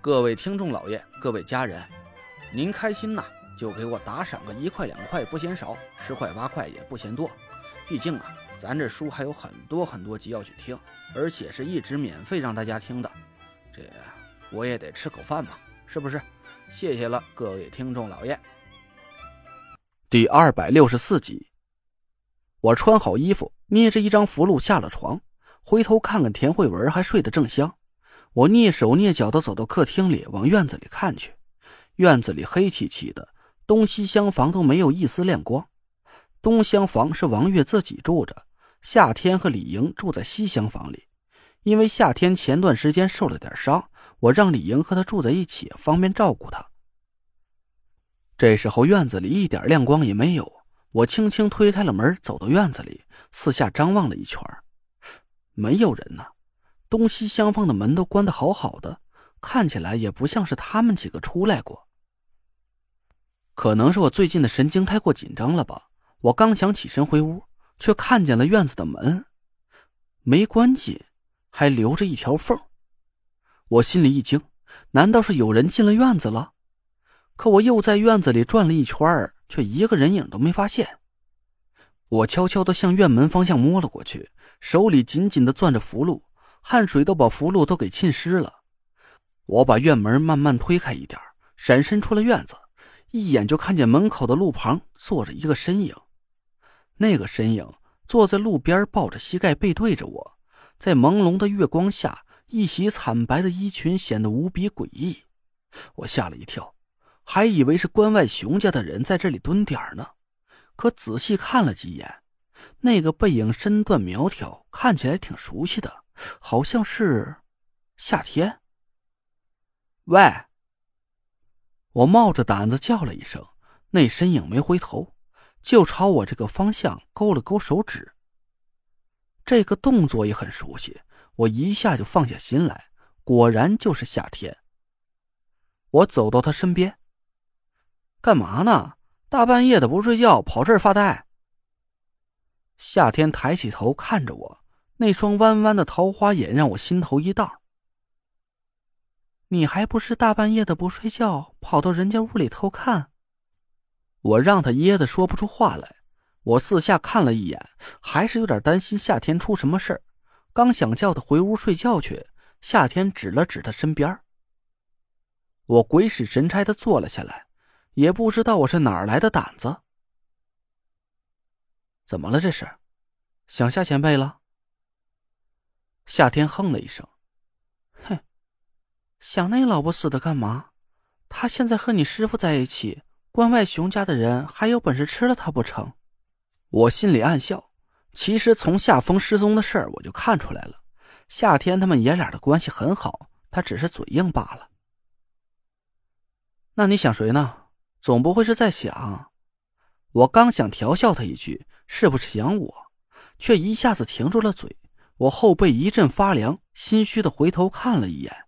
各位听众老爷，各位家人，您开心呐，就给我打赏个一块两块不嫌少，十块八块也不嫌多。毕竟啊，咱这书还有很多很多集要去听，而且是一直免费让大家听的，这我也得吃口饭嘛，是不是？谢谢了，各位听众老爷。第二百六十四集，我穿好衣服，捏着一张符箓下了床，回头看看田慧文还睡得正香。我蹑手蹑脚的走到客厅里，往院子里看去。院子里黑漆漆的，东西厢房都没有一丝亮光。东厢房是王月自己住着，夏天和李莹住在西厢房里。因为夏天前段时间受了点伤，我让李莹和他住在一起，方便照顾他。这时候院子里一点亮光也没有，我轻轻推开了门，走到院子里，四下张望了一圈，没有人呢。东西厢房的门都关得好好的，看起来也不像是他们几个出来过。可能是我最近的神经太过紧张了吧？我刚想起身回屋，却看见了院子的门没关紧，还留着一条缝。我心里一惊，难道是有人进了院子了？可我又在院子里转了一圈，却一个人影都没发现。我悄悄的向院门方向摸了过去，手里紧紧的攥着符箓。汗水都把符箓都给浸湿了，我把院门慢慢推开一点，闪身出了院子，一眼就看见门口的路旁坐着一个身影。那个身影坐在路边，抱着膝盖，背对着我，在朦胧的月光下，一袭惨白的衣裙显得无比诡异。我吓了一跳，还以为是关外熊家的人在这里蹲点呢，可仔细看了几眼，那个背影身段苗条，看起来挺熟悉的。好像是夏天。喂！我冒着胆子叫了一声，那身影没回头，就朝我这个方向勾了勾手指。这个动作也很熟悉，我一下就放下心来，果然就是夏天。我走到他身边，干嘛呢？大半夜的不睡觉，跑这儿发呆？夏天抬起头看着我。那双弯弯的桃花眼让我心头一荡。你还不是大半夜的不睡觉，跑到人家屋里偷看？我让他噎得说不出话来。我四下看了一眼，还是有点担心夏天出什么事儿。刚想叫他回屋睡觉去，夏天指了指他身边。我鬼使神差的坐了下来，也不知道我是哪儿来的胆子。怎么了？这是想夏前辈了？夏天哼了一声，哼，想那老不死的干嘛？他现在和你师傅在一起，关外熊家的人还有本事吃了他不成？我心里暗笑。其实从夏风失踪的事儿，我就看出来了，夏天他们爷俩的关系很好，他只是嘴硬罢了。那你想谁呢？总不会是在想……我刚想调笑他一句，是不是想我？却一下子停住了嘴。我后背一阵发凉，心虚的回头看了一眼，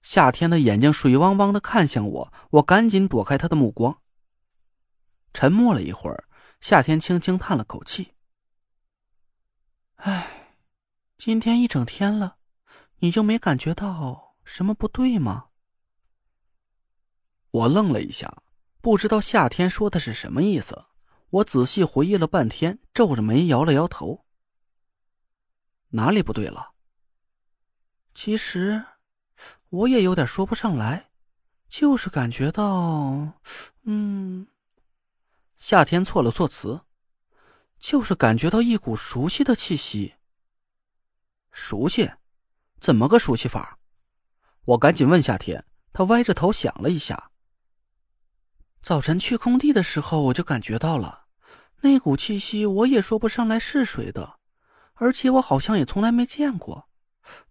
夏天的眼睛水汪汪的看向我，我赶紧躲开他的目光。沉默了一会儿，夏天轻轻叹了口气：“哎，今天一整天了，你就没感觉到什么不对吗？”我愣了一下，不知道夏天说的是什么意思。我仔细回忆了半天，皱着眉摇了摇头。哪里不对了？其实我也有点说不上来，就是感觉到，嗯，夏天错了措辞，就是感觉到一股熟悉的气息。熟悉？怎么个熟悉法？我赶紧问夏天，他歪着头想了一下。早晨去空地的时候，我就感觉到了那股气息，我也说不上来是谁的。而且我好像也从来没见过，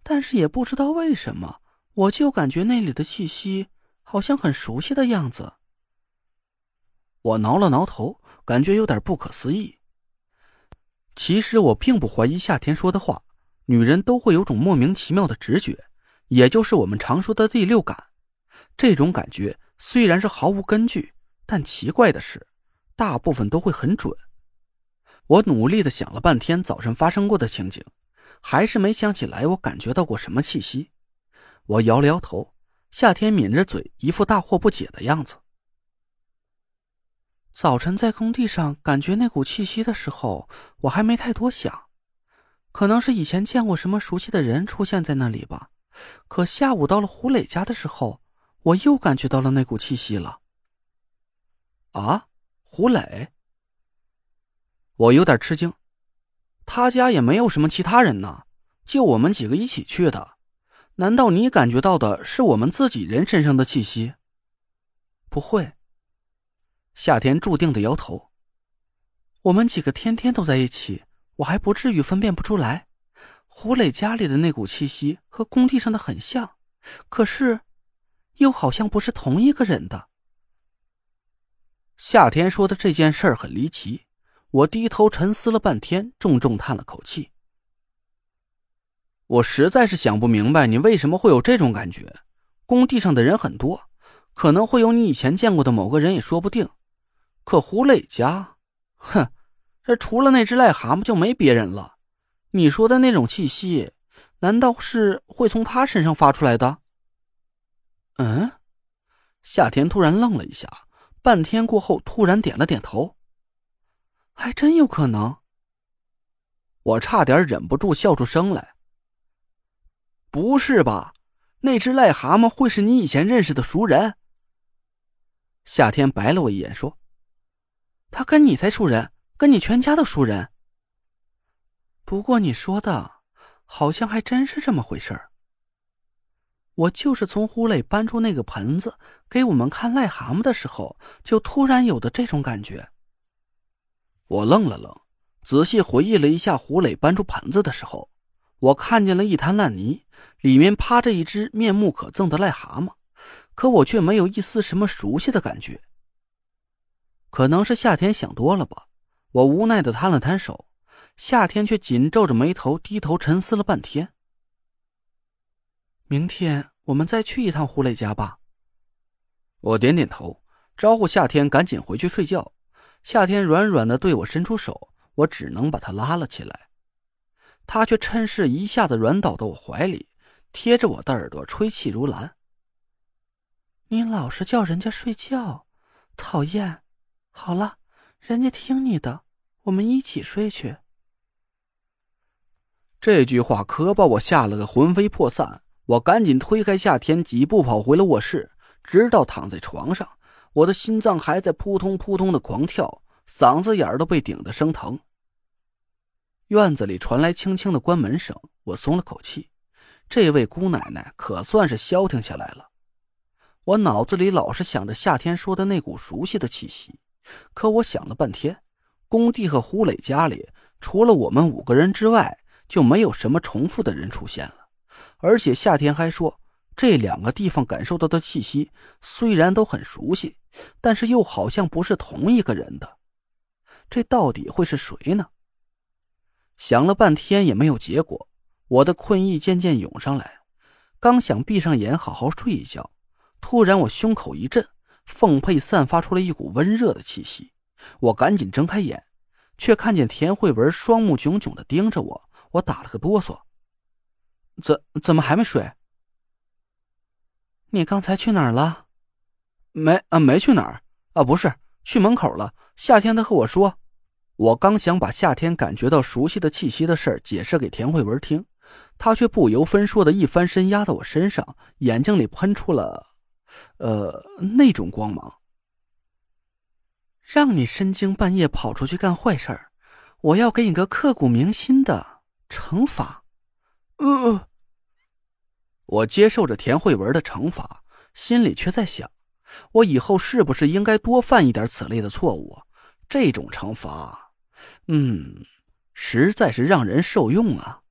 但是也不知道为什么，我就感觉那里的气息好像很熟悉的样子。我挠了挠头，感觉有点不可思议。其实我并不怀疑夏天说的话，女人都会有种莫名其妙的直觉，也就是我们常说的第六感。这种感觉虽然是毫无根据，但奇怪的是，大部分都会很准。我努力的想了半天早晨发生过的情景，还是没想起来我感觉到过什么气息。我摇了摇头，夏天抿着嘴，一副大惑不解的样子。早晨在工地上感觉那股气息的时候，我还没太多想，可能是以前见过什么熟悉的人出现在那里吧。可下午到了胡磊家的时候，我又感觉到了那股气息了。啊，胡磊！我有点吃惊，他家也没有什么其他人呢，就我们几个一起去的。难道你感觉到的是我们自己人身上的气息？不会。夏天注定的摇头。我们几个天天都在一起，我还不至于分辨不出来。胡磊家里的那股气息和工地上的很像，可是，又好像不是同一个人的。夏天说的这件事儿很离奇，我低头沉思了半天，重重叹了口气。我实在是想不明白，你为什么会有这种感觉？工地上的人很多，可能会有你以前见过的某个人也说不定。可胡磊家，哼，这除了那只癞蛤蟆就没别人了。你说的那种气息，难道是会从他身上发出来的？嗯，夏天突然愣了一下，半天过后突然点了点头。还真有可能。我差点忍不住笑出声来。不是吧？那只癞蛤蟆会是你以前认识的熟人？夏天白了我一眼说。他跟你才熟人，跟你全家都熟人。不过你说的，好像还真是这么回事儿。我就是从胡磊搬出那个盆子给我们看癞蛤蟆的时候，就突然有的这种感觉。我愣了愣，仔细回忆了一下胡磊搬出盆子的时候，我看见了一滩烂泥，里面趴着一只面目可憎的癞蛤蟆，可我却没有一丝什么熟悉的感觉。可能是夏天想多了吧，我无奈的摊了摊手，夏天却紧皱着眉头低头沉思了半天。明天我们再去一趟胡磊家吧。我点点头，招呼夏天赶紧回去睡觉。夏天软软的对我伸出手，我只能把他拉了起来，他却趁势一下子软倒到我怀里，贴着我的耳朵吹气如兰。你老是叫人家睡觉，讨厌。好了，人家听你的，我们一起睡去。这句话可把我吓了个魂飞魄散，我赶紧推开夏天，几步跑回了卧室，直到躺在床上，我的心脏还在扑通扑通的狂跳，嗓子眼儿都被顶得生疼。院子里传来轻轻的关门声，我松了口气，这位姑奶奶可算是消停下来了。我脑子里老是想着夏天说的那股熟悉的气息。可我想了半天，工地和胡磊家里除了我们五个人之外，就没有什么重复的人出现了。而且夏天还说，这两个地方感受到的气息虽然都很熟悉，但是又好像不是同一个人的。这到底会是谁呢？想了半天也没有结果，我的困意渐渐涌上来，刚想闭上眼好好睡一觉，突然我胸口一震。凤佩散发出了一股温热的气息，我赶紧睁开眼，却看见田慧文双目炯炯的盯着我，我打了个哆嗦。怎怎么还没睡？你刚才去哪儿了？没啊，没去哪儿啊，不是去门口了。夏天他和我说，我刚想把夏天感觉到熟悉的气息的事解释给田慧文听，他却不由分说的一翻身压到我身上，眼睛里喷出了。呃，那种光芒，让你深更半夜跑出去干坏事儿，我要给你个刻骨铭心的惩罚。呃，我接受着田慧文的惩罚，心里却在想，我以后是不是应该多犯一点此类的错误？这种惩罚，嗯，实在是让人受用啊。